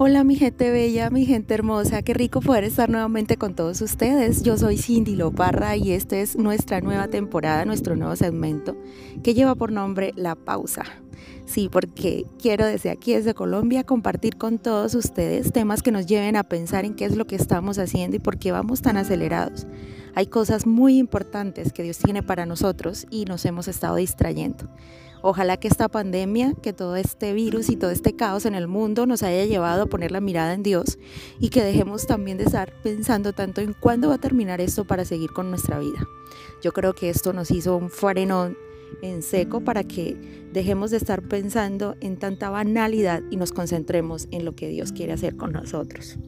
Hola mi gente bella, mi gente hermosa, qué rico poder estar nuevamente con todos ustedes. Yo soy Cindy Loparra y esta es nuestra nueva temporada, nuestro nuevo segmento que lleva por nombre La Pausa. Sí, porque quiero desde aquí, desde Colombia, compartir con todos ustedes temas que nos lleven a pensar en qué es lo que estamos haciendo y por qué vamos tan acelerados. Hay cosas muy importantes que Dios tiene para nosotros y nos hemos estado distrayendo. Ojalá que esta pandemia, que todo este virus y todo este caos en el mundo nos haya llevado a poner la mirada en Dios y que dejemos también de estar pensando tanto en cuándo va a terminar esto para seguir con nuestra vida. Yo creo que esto nos hizo un frenón en seco para que dejemos de estar pensando en tanta banalidad y nos concentremos en lo que Dios quiere hacer con nosotros.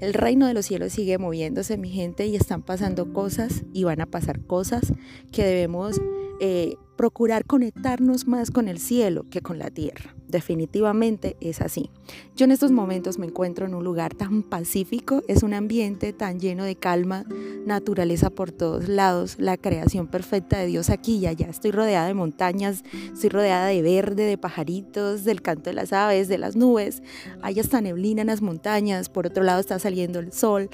El reino de los cielos sigue moviéndose, mi gente, y están pasando cosas y van a pasar cosas que debemos eh, procurar conectarnos más con el cielo que con la tierra. Definitivamente es así. Yo en estos momentos me encuentro en un lugar tan pacífico, es un ambiente tan lleno de calma, naturaleza por todos lados, la creación perfecta de Dios aquí y allá. Estoy rodeada de montañas, estoy rodeada de verde, de pajaritos, del canto de las aves, de las nubes. Hay hasta neblina en las montañas, por otro lado está saliendo el sol.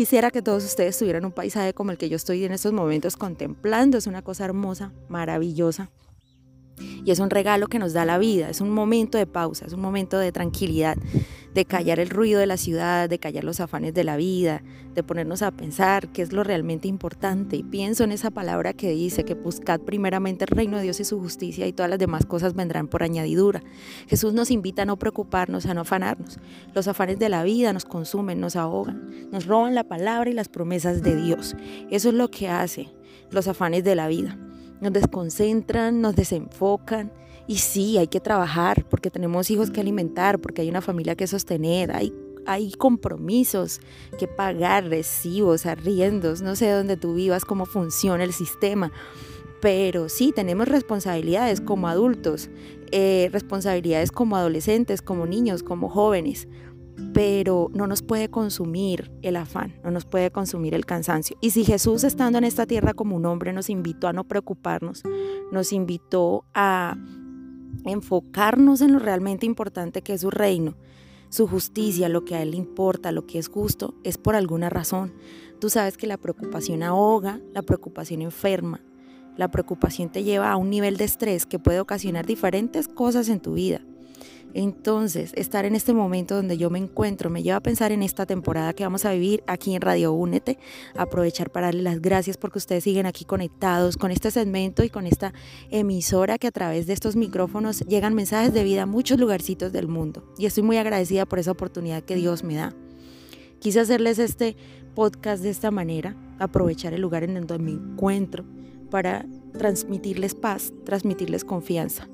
Quisiera que todos ustedes tuvieran un paisaje como el que yo estoy en estos momentos contemplando. Es una cosa hermosa, maravillosa. Y es un regalo que nos da la vida, es un momento de pausa, es un momento de tranquilidad, de callar el ruido de la ciudad, de callar los afanes de la vida, de ponernos a pensar qué es lo realmente importante. Y pienso en esa palabra que dice que buscad primeramente el reino de Dios y su justicia y todas las demás cosas vendrán por añadidura. Jesús nos invita a no preocuparnos, a no afanarnos. Los afanes de la vida nos consumen, nos ahogan, nos roban la palabra y las promesas de Dios. Eso es lo que hace los afanes de la vida nos desconcentran, nos desenfocan. Y sí, hay que trabajar porque tenemos hijos que alimentar, porque hay una familia que sostener, hay, hay compromisos que pagar, recibos, arriendos, no sé dónde tú vivas, cómo funciona el sistema. Pero sí, tenemos responsabilidades como adultos, eh, responsabilidades como adolescentes, como niños, como jóvenes pero no nos puede consumir el afán, no nos puede consumir el cansancio. Y si Jesús estando en esta tierra como un hombre nos invitó a no preocuparnos, nos invitó a enfocarnos en lo realmente importante que es su reino, su justicia, lo que a Él importa, lo que es justo, es por alguna razón. Tú sabes que la preocupación ahoga, la preocupación enferma, la preocupación te lleva a un nivel de estrés que puede ocasionar diferentes cosas en tu vida. Entonces, estar en este momento donde yo me encuentro me lleva a pensar en esta temporada que vamos a vivir aquí en Radio Únete, aprovechar para darle las gracias porque ustedes siguen aquí conectados con este segmento y con esta emisora que a través de estos micrófonos llegan mensajes de vida a muchos lugarcitos del mundo. Y estoy muy agradecida por esa oportunidad que Dios me da. Quise hacerles este podcast de esta manera, aprovechar el lugar en donde me encuentro para transmitirles paz, transmitirles confianza.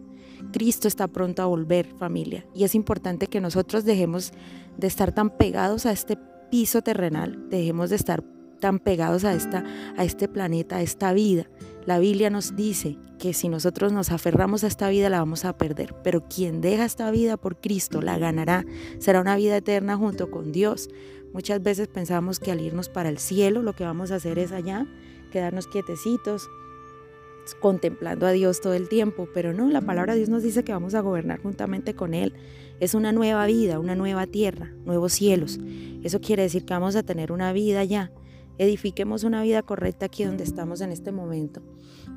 Cristo está pronto a volver, familia. Y es importante que nosotros dejemos de estar tan pegados a este piso terrenal, dejemos de estar tan pegados a, esta, a este planeta, a esta vida. La Biblia nos dice que si nosotros nos aferramos a esta vida la vamos a perder, pero quien deja esta vida por Cristo la ganará, será una vida eterna junto con Dios. Muchas veces pensamos que al irnos para el cielo lo que vamos a hacer es allá, quedarnos quietecitos, contemplando a Dios todo el tiempo, pero no, la palabra de Dios nos dice que vamos a gobernar juntamente con Él. Es una nueva vida, una nueva tierra, nuevos cielos. Eso quiere decir que vamos a tener una vida ya. Edifiquemos una vida correcta aquí donde estamos en este momento,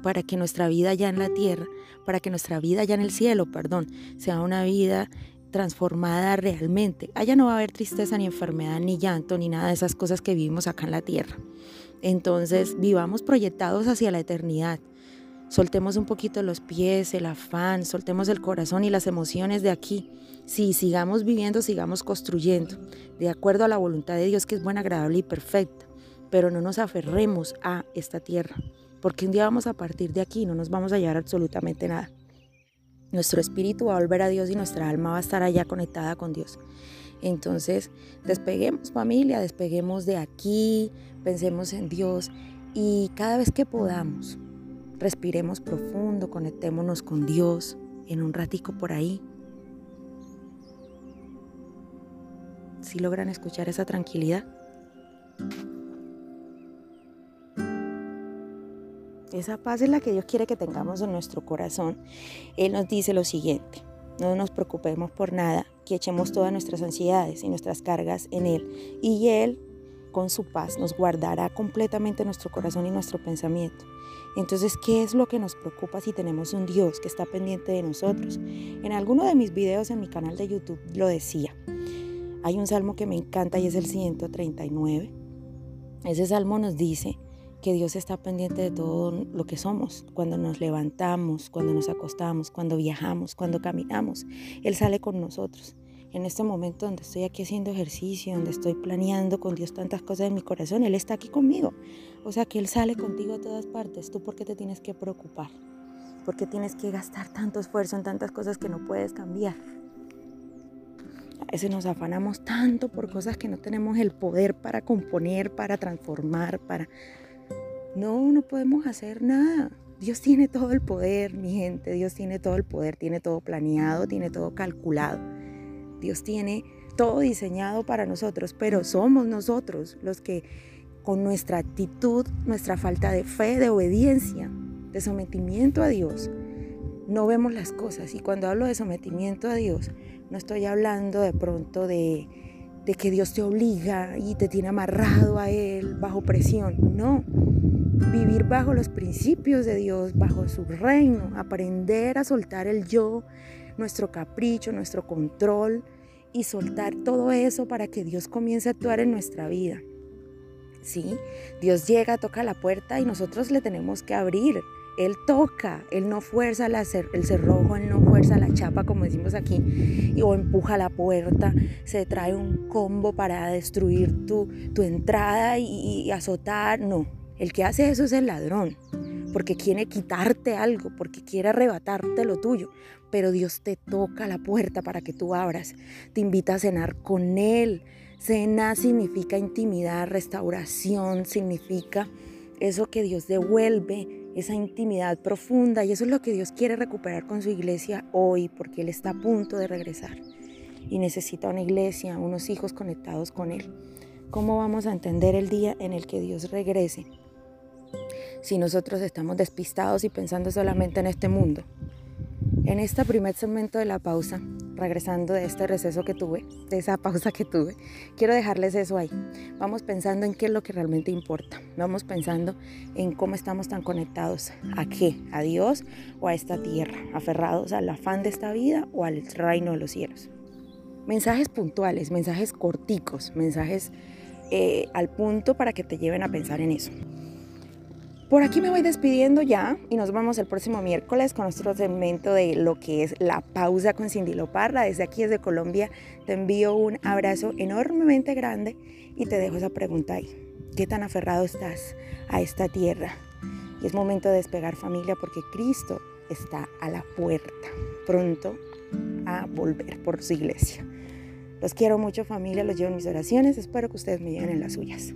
para que nuestra vida ya en la tierra, para que nuestra vida ya en el cielo, perdón, sea una vida transformada realmente. Allá no va a haber tristeza ni enfermedad, ni llanto, ni nada de esas cosas que vivimos acá en la tierra. Entonces, vivamos proyectados hacia la eternidad. Soltemos un poquito los pies, el afán, soltemos el corazón y las emociones de aquí. Sí, sigamos viviendo, sigamos construyendo, de acuerdo a la voluntad de Dios que es buena, agradable y perfecta. Pero no nos aferremos a esta tierra, porque un día vamos a partir de aquí y no nos vamos a llevar absolutamente nada. Nuestro espíritu va a volver a Dios y nuestra alma va a estar allá conectada con Dios. Entonces, despeguemos familia, despeguemos de aquí, pensemos en Dios y cada vez que podamos, Respiremos profundo, conectémonos con Dios en un ratico por ahí. Si logran escuchar esa tranquilidad. Esa paz es la que Dios quiere que tengamos en nuestro corazón. Él nos dice lo siguiente. no nos preocupemos por nada, que echemos todas nuestras ansiedades y nuestras cargas en Él. Y Él, con su paz, nos guardará completamente nuestro corazón y nuestro pensamiento. Entonces, ¿qué es lo que nos preocupa si tenemos un Dios que está pendiente de nosotros? En alguno de mis videos en mi canal de YouTube lo decía. Hay un salmo que me encanta y es el 139. Ese salmo nos dice que Dios está pendiente de todo lo que somos, cuando nos levantamos, cuando nos acostamos, cuando viajamos, cuando caminamos. Él sale con nosotros. En este momento donde estoy aquí haciendo ejercicio, donde estoy planeando con Dios tantas cosas en mi corazón, Él está aquí conmigo. O sea que Él sale contigo a todas partes. ¿Tú por qué te tienes que preocupar? ¿Por qué tienes que gastar tanto esfuerzo en tantas cosas que no puedes cambiar? A veces nos afanamos tanto por cosas que no tenemos el poder para componer, para transformar, para... No, no podemos hacer nada. Dios tiene todo el poder, mi gente. Dios tiene todo el poder, tiene todo planeado, tiene todo calculado. Dios tiene todo diseñado para nosotros, pero somos nosotros los que con nuestra actitud, nuestra falta de fe, de obediencia, de sometimiento a Dios, no vemos las cosas. Y cuando hablo de sometimiento a Dios, no estoy hablando de pronto de, de que Dios te obliga y te tiene amarrado a Él bajo presión. No, vivir bajo los principios de Dios, bajo su reino, aprender a soltar el yo, nuestro capricho, nuestro control y soltar todo eso para que Dios comience a actuar en nuestra vida. ¿Sí? Dios llega, toca la puerta y nosotros le tenemos que abrir. Él toca, Él no fuerza el cerrojo, Él no fuerza la chapa, como decimos aquí, o empuja la puerta, se trae un combo para destruir tu, tu entrada y, y azotar. No, el que hace eso es el ladrón, porque quiere quitarte algo, porque quiere arrebatarte lo tuyo. Pero Dios te toca la puerta para que tú abras, te invita a cenar con Él. Cena significa intimidad, restauración, significa eso que Dios devuelve, esa intimidad profunda. Y eso es lo que Dios quiere recuperar con su iglesia hoy, porque Él está a punto de regresar. Y necesita una iglesia, unos hijos conectados con Él. ¿Cómo vamos a entender el día en el que Dios regrese? Si nosotros estamos despistados y pensando solamente en este mundo. En este primer segmento de la pausa, regresando de este receso que tuve, de esa pausa que tuve, quiero dejarles eso ahí. Vamos pensando en qué es lo que realmente importa. Vamos pensando en cómo estamos tan conectados. ¿A qué? ¿A Dios o a esta tierra? ¿Aferrados al afán de esta vida o al reino de los cielos? Mensajes puntuales, mensajes corticos, mensajes eh, al punto para que te lleven a pensar en eso. Por aquí me voy despidiendo ya y nos vemos el próximo miércoles con nuestro segmento de lo que es la pausa con Cindy Loparra. Desde aquí, desde Colombia, te envío un abrazo enormemente grande y te dejo esa pregunta ahí. ¿Qué tan aferrado estás a esta tierra? Y es momento de despegar familia porque Cristo está a la puerta, pronto a volver por su iglesia. Los quiero mucho familia, los llevo en mis oraciones, espero que ustedes me lleven en las suyas.